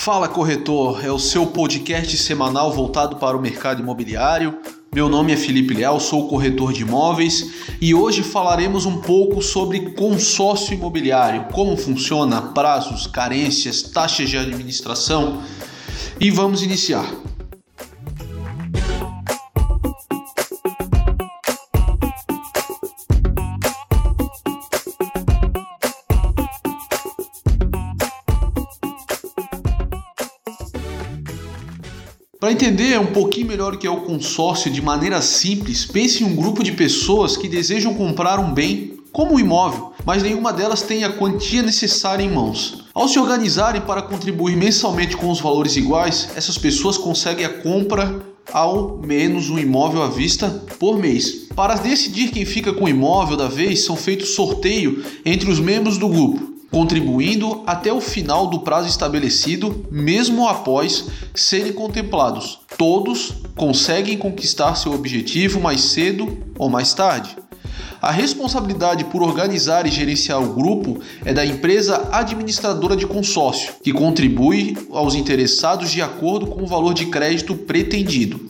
Fala Corretor, é o seu podcast semanal voltado para o mercado imobiliário. Meu nome é Felipe Leal, sou corretor de imóveis e hoje falaremos um pouco sobre consórcio imobiliário, como funciona, prazos, carências, taxas de administração e vamos iniciar. Para entender um pouquinho melhor o que é o consórcio de maneira simples, pense em um grupo de pessoas que desejam comprar um bem, como um imóvel, mas nenhuma delas tem a quantia necessária em mãos. Ao se organizarem para contribuir mensalmente com os valores iguais, essas pessoas conseguem a compra ao menos um imóvel à vista por mês. Para decidir quem fica com o imóvel da vez, são feitos sorteio entre os membros do grupo contribuindo até o final do prazo estabelecido, mesmo após serem contemplados. Todos conseguem conquistar seu objetivo mais cedo ou mais tarde. A responsabilidade por organizar e gerenciar o grupo é da empresa administradora de consórcio, que contribui aos interessados de acordo com o valor de crédito pretendido.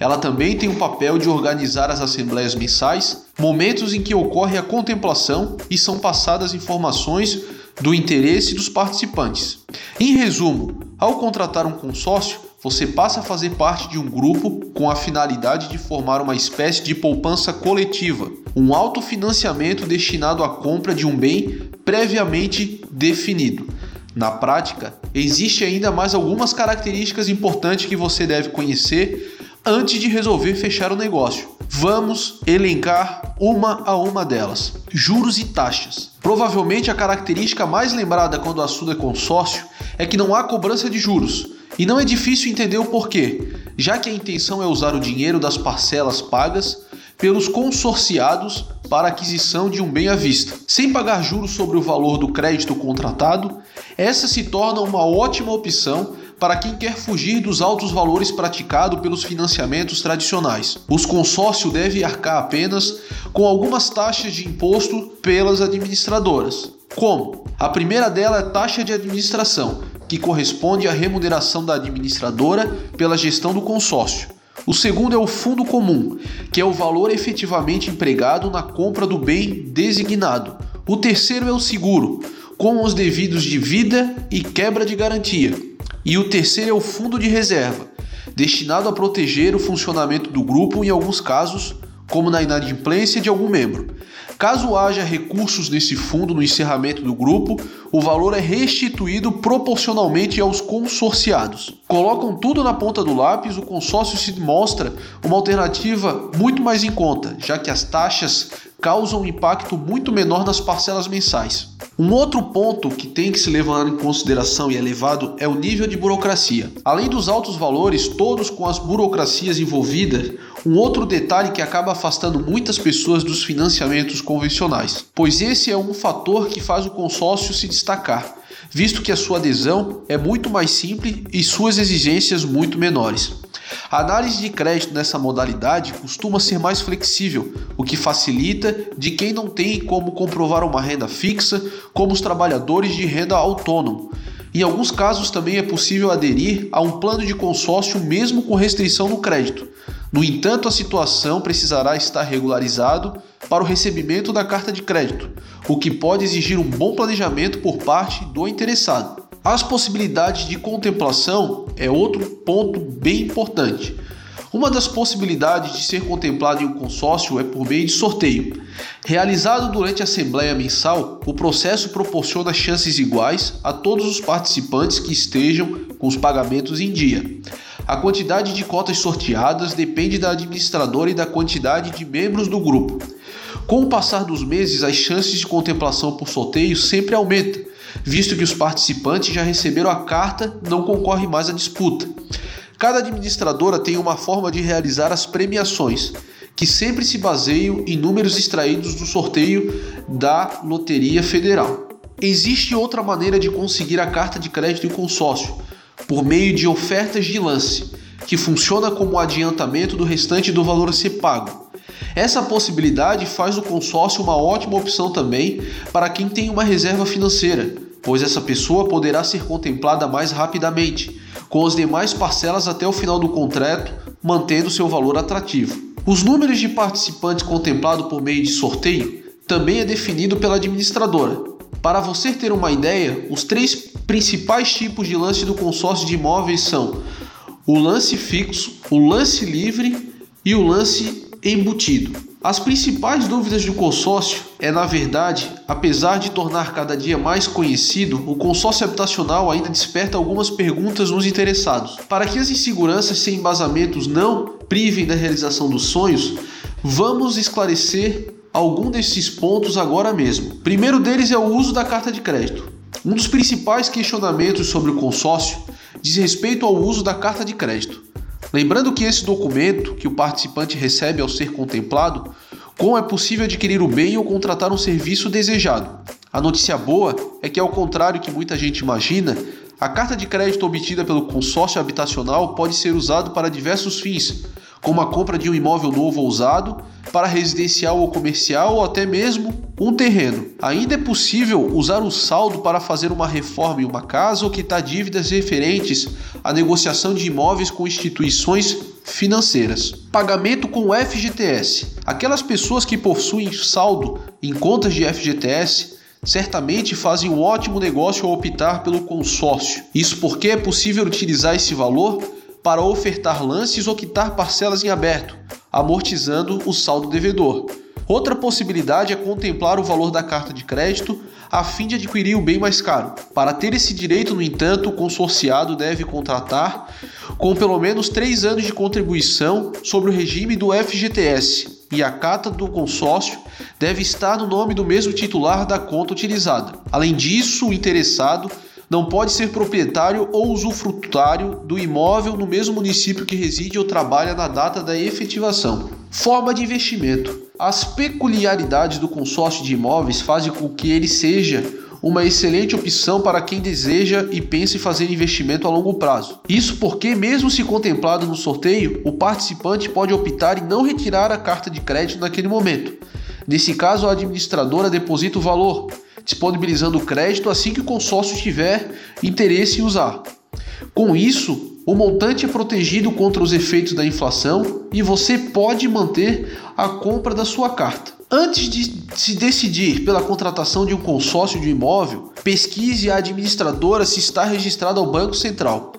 Ela também tem o papel de organizar as assembleias mensais, momentos em que ocorre a contemplação e são passadas informações do interesse dos participantes. Em resumo, ao contratar um consórcio, você passa a fazer parte de um grupo com a finalidade de formar uma espécie de poupança coletiva, um autofinanciamento destinado à compra de um bem previamente definido. Na prática, existe ainda mais algumas características importantes que você deve conhecer antes de resolver fechar o negócio. Vamos elencar uma a uma delas. Juros e taxas. Provavelmente a característica mais lembrada quando o assunto é consórcio é que não há cobrança de juros. E não é difícil entender o porquê, já que a intenção é usar o dinheiro das parcelas pagas pelos consorciados para aquisição de um bem à vista. Sem pagar juros sobre o valor do crédito contratado, essa se torna uma ótima opção para quem quer fugir dos altos valores praticados pelos financiamentos tradicionais. Os consórcios devem arcar apenas com algumas taxas de imposto pelas administradoras. Como? A primeira dela é taxa de administração, que corresponde à remuneração da administradora pela gestão do consórcio. O segundo é o fundo comum, que é o valor efetivamente empregado na compra do bem designado. O terceiro é o seguro, com os devidos de vida e quebra de garantia. E o terceiro é o fundo de reserva, destinado a proteger o funcionamento do grupo em alguns casos, como na inadimplência de algum membro. Caso haja recursos nesse fundo no encerramento do grupo, o valor é restituído proporcionalmente aos consorciados. Colocam tudo na ponta do lápis, o consórcio se mostra uma alternativa muito mais em conta, já que as taxas causam um impacto muito menor nas parcelas mensais. Um outro ponto que tem que se levar em consideração e é elevado é o nível de burocracia. Além dos altos valores, todos com as burocracias envolvidas, um outro detalhe que acaba afastando muitas pessoas dos financiamentos convencionais, pois esse é um fator que faz o consórcio se destacar, visto que a sua adesão é muito mais simples e suas exigências muito menores. A análise de crédito nessa modalidade costuma ser mais flexível, o que facilita de quem não tem como comprovar uma renda fixa, como os trabalhadores de renda autônomo. Em alguns casos também é possível aderir a um plano de consórcio mesmo com restrição no crédito. No entanto, a situação precisará estar regularizado para o recebimento da carta de crédito, o que pode exigir um bom planejamento por parte do interessado. As possibilidades de contemplação é outro ponto bem importante. Uma das possibilidades de ser contemplado em um consórcio é por meio de sorteio. Realizado durante a assembleia mensal, o processo proporciona chances iguais a todos os participantes que estejam com os pagamentos em dia. A quantidade de cotas sorteadas depende da administradora e da quantidade de membros do grupo. Com o passar dos meses, as chances de contemplação por sorteio sempre aumentam visto que os participantes já receberam a carta, não concorre mais à disputa. Cada administradora tem uma forma de realizar as premiações, que sempre se baseiam em números extraídos do sorteio da Loteria Federal. Existe outra maneira de conseguir a carta de crédito em consórcio, por meio de ofertas de lance, que funciona como adiantamento do restante do valor a ser pago. Essa possibilidade faz o consórcio uma ótima opção também para quem tem uma reserva financeira, pois essa pessoa poderá ser contemplada mais rapidamente, com as demais parcelas até o final do contrato, mantendo seu valor atrativo. Os números de participantes contemplados por meio de sorteio também é definido pela administradora. Para você ter uma ideia, os três principais tipos de lance do consórcio de imóveis são o lance fixo, o lance livre e o lance embutido. As principais dúvidas do consórcio é, na verdade, apesar de tornar cada dia mais conhecido, o consórcio habitacional ainda desperta algumas perguntas nos interessados. Para que as inseguranças sem embasamentos não privem da realização dos sonhos, vamos esclarecer algum desses pontos agora mesmo. Primeiro deles é o uso da carta de crédito. Um dos principais questionamentos sobre o consórcio diz respeito ao uso da carta de crédito. Lembrando que esse documento que o participante recebe ao ser contemplado, como é possível adquirir o bem ou contratar um serviço desejado. A notícia boa é que, ao contrário que muita gente imagina, a carta de crédito obtida pelo consórcio habitacional pode ser usada para diversos fins, como a compra de um imóvel novo ou usado, para residencial ou comercial ou até mesmo um terreno. Ainda é possível usar o saldo para fazer uma reforma em uma casa ou quitar dívidas referentes à negociação de imóveis com instituições financeiras. Pagamento com FGTS. Aquelas pessoas que possuem saldo em contas de FGTS certamente fazem um ótimo negócio ao optar pelo consórcio. Isso porque é possível utilizar esse valor para ofertar lances ou quitar parcelas em aberto, amortizando o saldo devedor. Outra possibilidade é contemplar o valor da carta de crédito a fim de adquirir o bem mais caro. Para ter esse direito, no entanto, o consorciado deve contratar com pelo menos três anos de contribuição sobre o regime do FGTS e a carta do consórcio deve estar no nome do mesmo titular da conta utilizada. Além disso, o interessado não pode ser proprietário ou usufrutuário do imóvel no mesmo município que reside ou trabalha na data da efetivação. Forma de investimento. As peculiaridades do consórcio de imóveis fazem com que ele seja uma excelente opção para quem deseja e pensa em fazer investimento a longo prazo. Isso porque, mesmo se contemplado no sorteio, o participante pode optar em não retirar a carta de crédito naquele momento. Nesse caso, a administradora deposita o valor, disponibilizando o crédito assim que o consórcio tiver interesse em usar. Com isso, o montante é protegido contra os efeitos da inflação e você pode manter a compra da sua carta. Antes de se decidir pela contratação de um consórcio de imóvel, pesquise a administradora se está registrada ao Banco Central.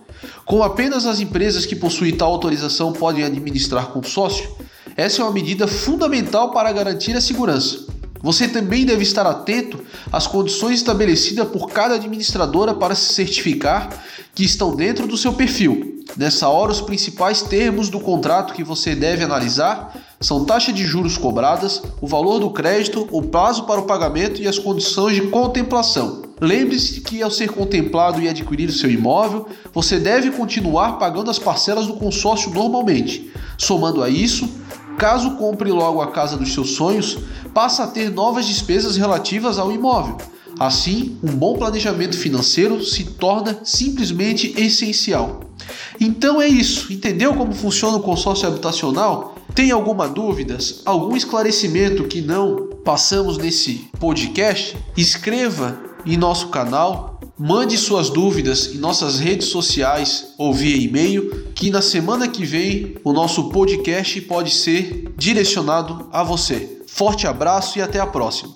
Como apenas as empresas que possuem tal autorização podem administrar consórcio, essa é uma medida fundamental para garantir a segurança. Você também deve estar atento às condições estabelecidas por cada administradora para se certificar que estão dentro do seu perfil. Nessa hora, os principais termos do contrato que você deve analisar são taxa de juros cobradas, o valor do crédito, o prazo para o pagamento e as condições de contemplação. Lembre-se que ao ser contemplado e adquirir o seu imóvel, você deve continuar pagando as parcelas do consórcio normalmente. Somando a isso, Caso compre logo a casa dos seus sonhos, passa a ter novas despesas relativas ao imóvel. Assim, um bom planejamento financeiro se torna simplesmente essencial. Então é isso. Entendeu como funciona o consórcio habitacional? Tem alguma dúvida? Algum esclarecimento que não passamos nesse podcast? Escreva em nosso canal Mande suas dúvidas em nossas redes sociais ou via e-mail, que na semana que vem o nosso podcast pode ser direcionado a você. Forte abraço e até a próxima.